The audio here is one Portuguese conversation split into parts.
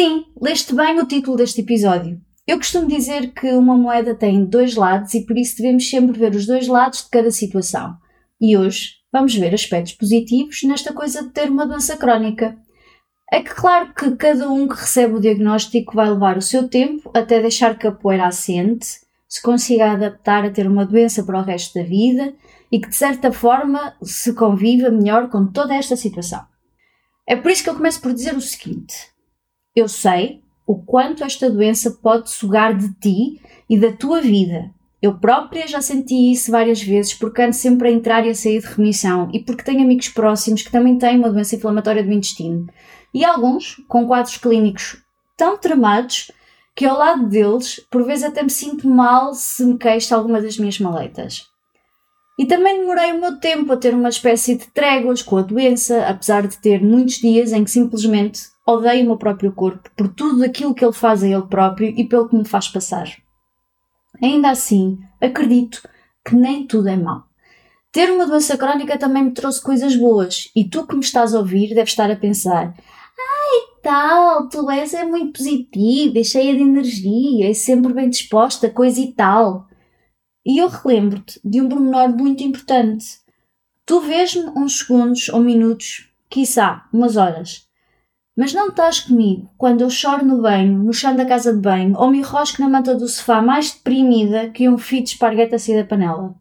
Sim, leste bem o título deste episódio. Eu costumo dizer que uma moeda tem dois lados e por isso devemos sempre ver os dois lados de cada situação. E hoje vamos ver aspectos positivos nesta coisa de ter uma doença crónica. É que, claro, que cada um que recebe o diagnóstico vai levar o seu tempo até deixar que a poeira assente, se consiga adaptar a ter uma doença para o resto da vida e que, de certa forma, se conviva melhor com toda esta situação. É por isso que eu começo por dizer o seguinte: eu sei o quanto esta doença pode sugar de ti e da tua vida. Eu própria já senti isso várias vezes porque ando sempre a entrar e a sair de remissão e porque tenho amigos próximos que também têm uma doença inflamatória do intestino. E alguns com quadros clínicos tão tramados que ao lado deles, por vezes até me sinto mal se me queixo alguma das minhas maleitas. E também demorei o meu tempo a ter uma espécie de tréguas com a doença, apesar de ter muitos dias em que simplesmente odeio o meu próprio corpo por tudo aquilo que ele faz a ele próprio e pelo que me faz passar. Ainda assim, acredito que nem tudo é mau. Ter uma doença crónica também me trouxe coisas boas e tu que me estás a ouvir deves estar a pensar Ai tal, tu és é muito positiva e cheia de energia e sempre bem disposta, coisa e tal. E eu relembro-te de um pormenor muito importante. Tu vês-me uns segundos ou minutos, quiçá umas horas, mas não estás comigo quando eu choro no banho, no chão da casa de banho, ou me enrosco na manta do sofá mais deprimida que um fio de esparguete a sair da panela.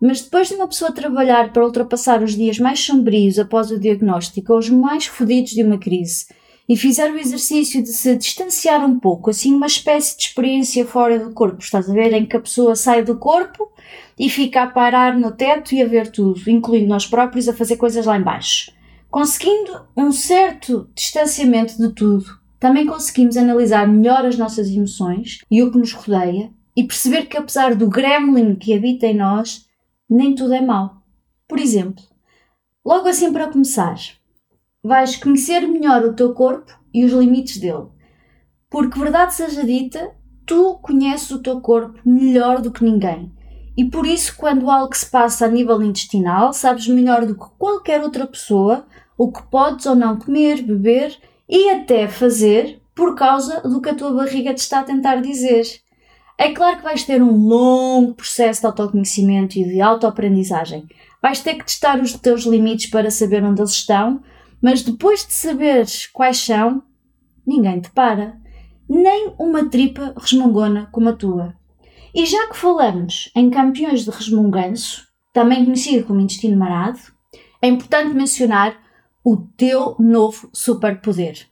Mas depois de uma pessoa trabalhar para ultrapassar os dias mais sombrios após o diagnóstico ou os mais fodidos de uma crise, e fizer o exercício de se distanciar um pouco, assim uma espécie de experiência fora do corpo, estás a ver? Em que a pessoa sai do corpo e fica a parar no teto e a ver tudo, incluindo nós próprios a fazer coisas lá embaixo. Conseguindo um certo distanciamento de tudo, também conseguimos analisar melhor as nossas emoções e o que nos rodeia e perceber que apesar do gremlin que habita em nós, nem tudo é mau. Por exemplo, logo assim para começar, vais conhecer melhor o teu corpo e os limites dele. Porque, verdade seja dita, tu conheces o teu corpo melhor do que ninguém. E por isso, quando algo se passa a nível intestinal, sabes melhor do que qualquer outra pessoa o que podes ou não comer, beber e até fazer por causa do que a tua barriga te está a tentar dizer. É claro que vais ter um longo processo de autoconhecimento e de autoaprendizagem. Vais ter que testar os teus limites para saber onde eles estão, mas depois de saberes quais são, ninguém te para. Nem uma tripa resmungona como a tua. E já que falamos em campeões de resmunganço, também conhecido como intestino marado, é importante mencionar o teu novo superpoder.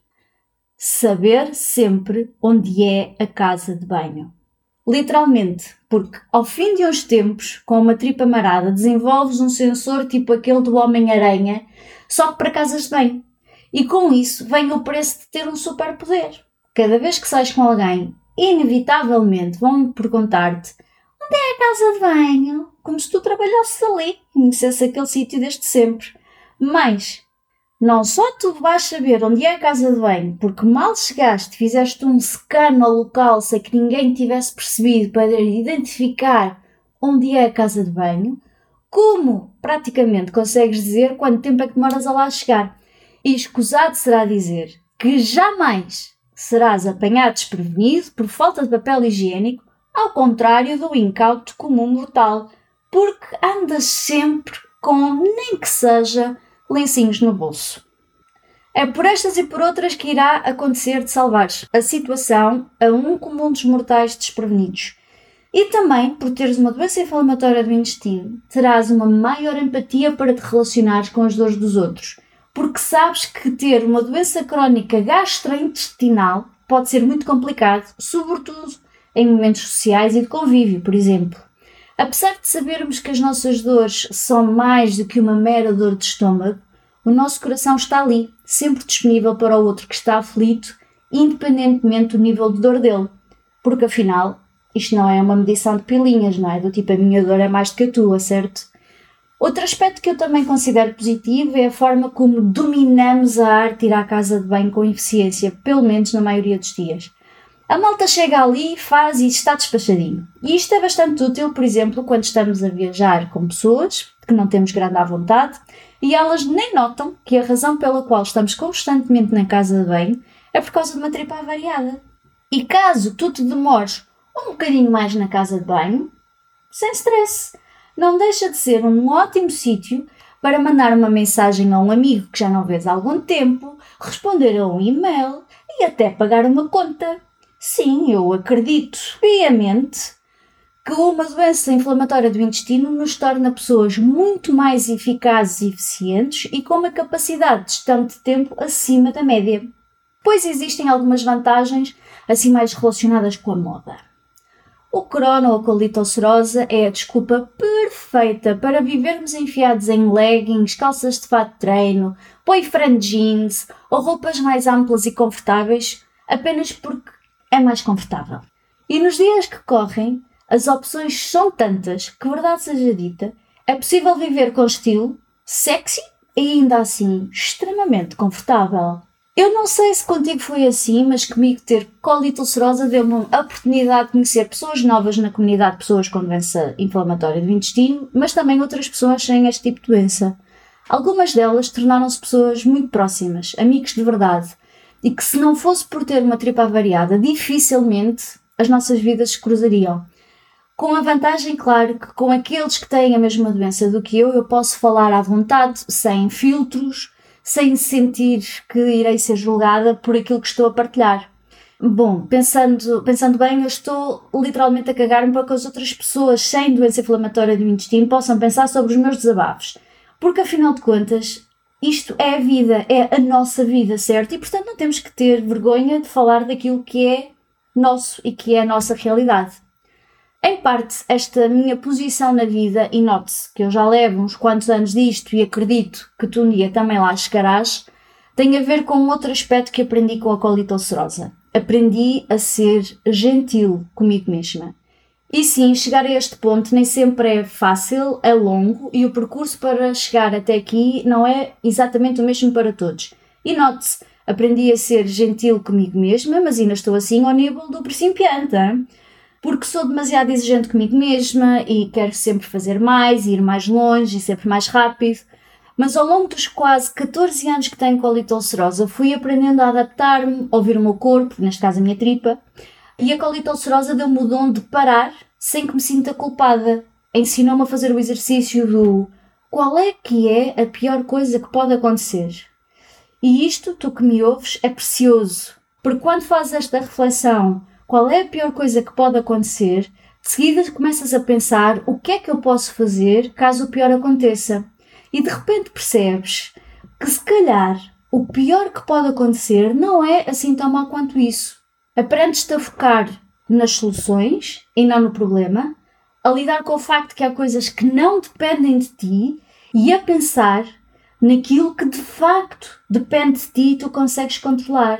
Saber sempre onde é a casa de banho. Literalmente, porque ao fim de uns tempos, com uma tripa marada, desenvolves um sensor tipo aquele do Homem-Aranha, só que para casas de banho. E com isso vem o preço de ter um superpoder. Cada vez que sais com alguém, inevitavelmente vão perguntar-te onde é a casa de banho? Como se tu trabalhasses ali, conhecesse aquele sítio desde sempre. Mas não só tu vais saber onde é a casa de banho, porque mal chegaste, fizeste um scan ao local sem que ninguém tivesse percebido para identificar onde é a casa de banho, como praticamente consegues dizer quanto tempo é que demoras a lá chegar. E escusado será dizer que jamais serás apanhado desprevenido por falta de papel higiênico, ao contrário do incauto comum mortal, porque andas sempre com, nem que seja, lencinhos no bolso. É por estas e por outras que irá acontecer de salvares a situação a um comum dos mortais desprevenidos. E também, por teres uma doença inflamatória do intestino, terás uma maior empatia para te relacionares com as dores dos outros, porque sabes que ter uma doença crónica gastrointestinal pode ser muito complicado, sobretudo em momentos sociais e de convívio, por exemplo. Apesar de sabermos que as nossas dores são mais do que uma mera dor de estômago, o nosso coração está ali, sempre disponível para o outro que está aflito independentemente do nível de dor dele. Porque afinal, isto não é uma medição de pilinhas, não é? Do tipo, a minha dor é mais do que a tua, certo? Outro aspecto que eu também considero positivo é a forma como dominamos a arte ir à casa de banho com eficiência, pelo menos na maioria dos dias. A malta chega ali, faz e está despachadinho. E isto é bastante útil, por exemplo, quando estamos a viajar com pessoas que não temos grande à vontade e elas nem notam que a razão pela qual estamos constantemente na casa de banho é por causa de uma tripa avariada. E caso tu te demores um bocadinho mais na casa de banho, sem stress, não deixa de ser um ótimo sítio para mandar uma mensagem a um amigo que já não vês há algum tempo, responder a um e-mail e até pagar uma conta. Sim, eu acredito piamente que uma doença inflamatória do intestino nos torna pessoas muito mais eficazes e eficientes e com uma capacidade de de tempo acima da média. Pois existem algumas vantagens assim mais relacionadas com a moda. O corona ou a colite ulcerosa é a desculpa perfeita para vivermos enfiados em leggings, calças de fato de treino, boyfriend jeans ou roupas mais amplas e confortáveis apenas porque é mais confortável. E nos dias que correm, as opções são tantas que, verdade seja dita, é possível viver com estilo, sexy e ainda assim extremamente confortável. Eu não sei se contigo foi assim, mas comigo ter colite ulcerosa deu-me a oportunidade de conhecer pessoas novas na comunidade de pessoas com doença inflamatória do intestino, mas também outras pessoas sem este tipo de doença. Algumas delas tornaram-se pessoas muito próximas, amigos de verdade, e que se não fosse por ter uma tripa avariada, dificilmente as nossas vidas se cruzariam. Com a vantagem, claro, que com aqueles que têm a mesma doença do que eu, eu posso falar à vontade, sem filtros, sem sentir que irei ser julgada por aquilo que estou a partilhar. Bom, pensando, pensando bem, eu estou literalmente a cagar-me para que as outras pessoas sem doença inflamatória do intestino possam pensar sobre os meus desabafos. Porque afinal de contas, isto é a vida, é a nossa vida, certo? E portanto não temos que ter vergonha de falar daquilo que é nosso e que é a nossa realidade. Em parte, esta minha posição na vida, e note-se que eu já levo uns quantos anos disto e acredito que tu um dia também lá chegarás, tem a ver com outro aspecto que aprendi com a colite ulcerosa. Aprendi a ser gentil comigo mesma. E sim, chegar a este ponto nem sempre é fácil, é longo e o percurso para chegar até aqui não é exatamente o mesmo para todos. E note-se, aprendi a ser gentil comigo mesma, mas ainda estou assim ao nível do principiante, hein? porque sou demasiado exigente comigo mesma e quero sempre fazer mais, ir mais longe e sempre mais rápido. Mas ao longo dos quase 14 anos que tenho colite ulcerosa, fui aprendendo a adaptar-me, a ouvir o meu corpo, neste caso a minha tripa, e a colite ulcerosa deu-me o dom de parar sem que me sinta culpada. Ensinou-me a fazer o exercício do qual é que é a pior coisa que pode acontecer. E isto, tu que me ouves, é precioso, porque quando fazes esta reflexão, qual é a pior coisa que pode acontecer, de seguida começas a pensar o que é que eu posso fazer caso o pior aconteça. E de repente percebes que se calhar o pior que pode acontecer não é assim tão mal quanto isso. Aprendes-te a focar nas soluções e não no problema, a lidar com o facto que há coisas que não dependem de ti e a pensar naquilo que de facto depende de ti e tu consegues controlar.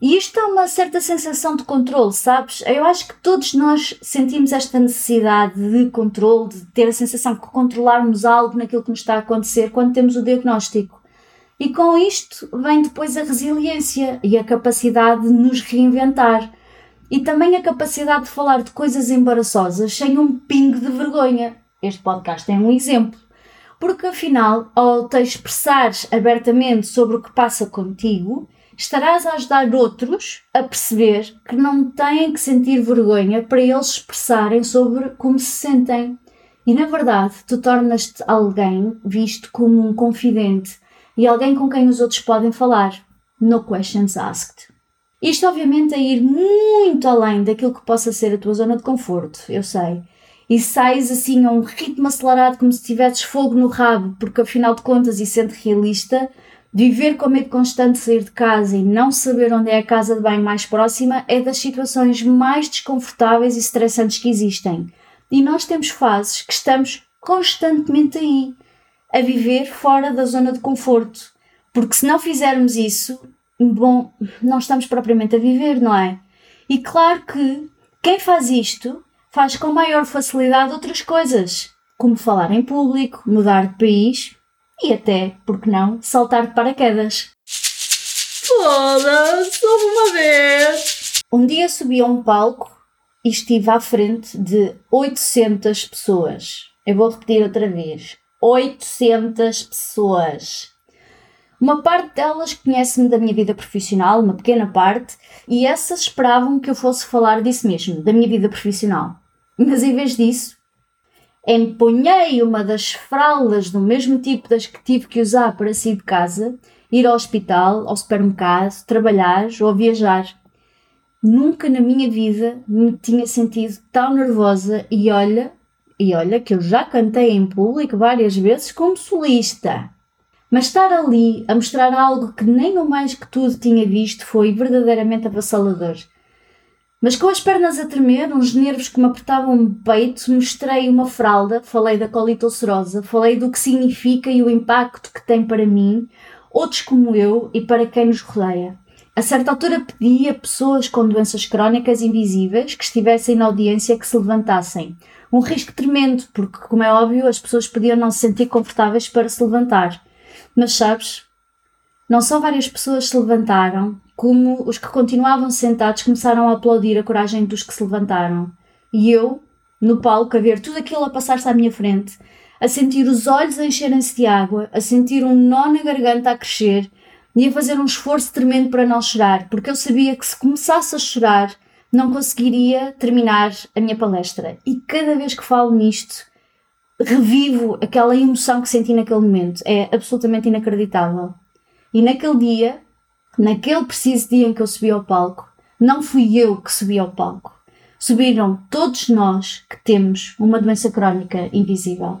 E isto é uma certa sensação de controle, sabes? Eu acho que todos nós sentimos esta necessidade de controle, de ter a sensação que controlarmos algo naquilo que nos está a acontecer quando temos o diagnóstico. E com isto vem depois a resiliência e a capacidade de nos reinventar. E também a capacidade de falar de coisas embaraçosas sem um pingo de vergonha. Este podcast é um exemplo. Porque afinal, ao te expressares abertamente sobre o que passa contigo, estarás a ajudar outros a perceber que não têm que sentir vergonha para eles expressarem sobre como se sentem. E na verdade, tu tornas-te alguém visto como um confidente e alguém com quem os outros podem falar. No questions asked. Isto, obviamente, é ir muito além daquilo que possa ser a tua zona de conforto, eu sei. E sais assim a um ritmo acelerado, como se tivesses fogo no rabo, porque afinal de contas, e sendo realista, Viver com medo constante de sair de casa e não saber onde é a casa de banho mais próxima é das situações mais desconfortáveis e estressantes que existem. E nós temos fases que estamos constantemente aí, a viver fora da zona de conforto. Porque se não fizermos isso, bom, não estamos propriamente a viver, não é? E claro que quem faz isto faz com maior facilidade outras coisas, como falar em público, mudar de país e até, por que não, saltar de paraquedas. Foda-se, uma vez! Um dia subi a um palco e estive à frente de 800 pessoas. Eu vou repetir outra vez. 800 pessoas. Uma parte delas conhece-me da minha vida profissional, uma pequena parte, e essas esperavam que eu fosse falar disso mesmo, da minha vida profissional. Mas em vez disso, empunhei uma das fraldas do mesmo tipo das que tive que usar para sair de casa, ir ao hospital, ao supermercado, trabalhar ou viajar. Nunca na minha vida me tinha sentido tão nervosa e olha, e olha que eu já cantei em público várias vezes como solista. Mas estar ali a mostrar algo que nem o mais que tudo tinha visto foi verdadeiramente avassalador. Mas com as pernas a tremer, uns nervos que me apertavam o peito, mostrei uma fralda, falei da colite ulcerosa, falei do que significa e o impacto que tem para mim, outros como eu e para quem nos rodeia. A certa altura pedi a pessoas com doenças crónicas invisíveis que estivessem na audiência que se levantassem. Um risco tremendo, porque, como é óbvio, as pessoas podiam não se sentir confortáveis para se levantar. Mas sabes, não só várias pessoas se levantaram, como os que continuavam sentados começaram a aplaudir a coragem dos que se levantaram. E eu, no palco, a ver tudo aquilo a passar-se à minha frente, a sentir os olhos encherem-se de água, a sentir um nó na garganta a crescer e a fazer um esforço tremendo para não chorar, porque eu sabia que se começasse a chorar não conseguiria terminar a minha palestra. E cada vez que falo nisto, revivo aquela emoção que senti naquele momento. É absolutamente inacreditável. E naquele dia, naquele preciso dia em que eu subi ao palco, não fui eu que subi ao palco. Subiram todos nós que temos uma doença crónica invisível.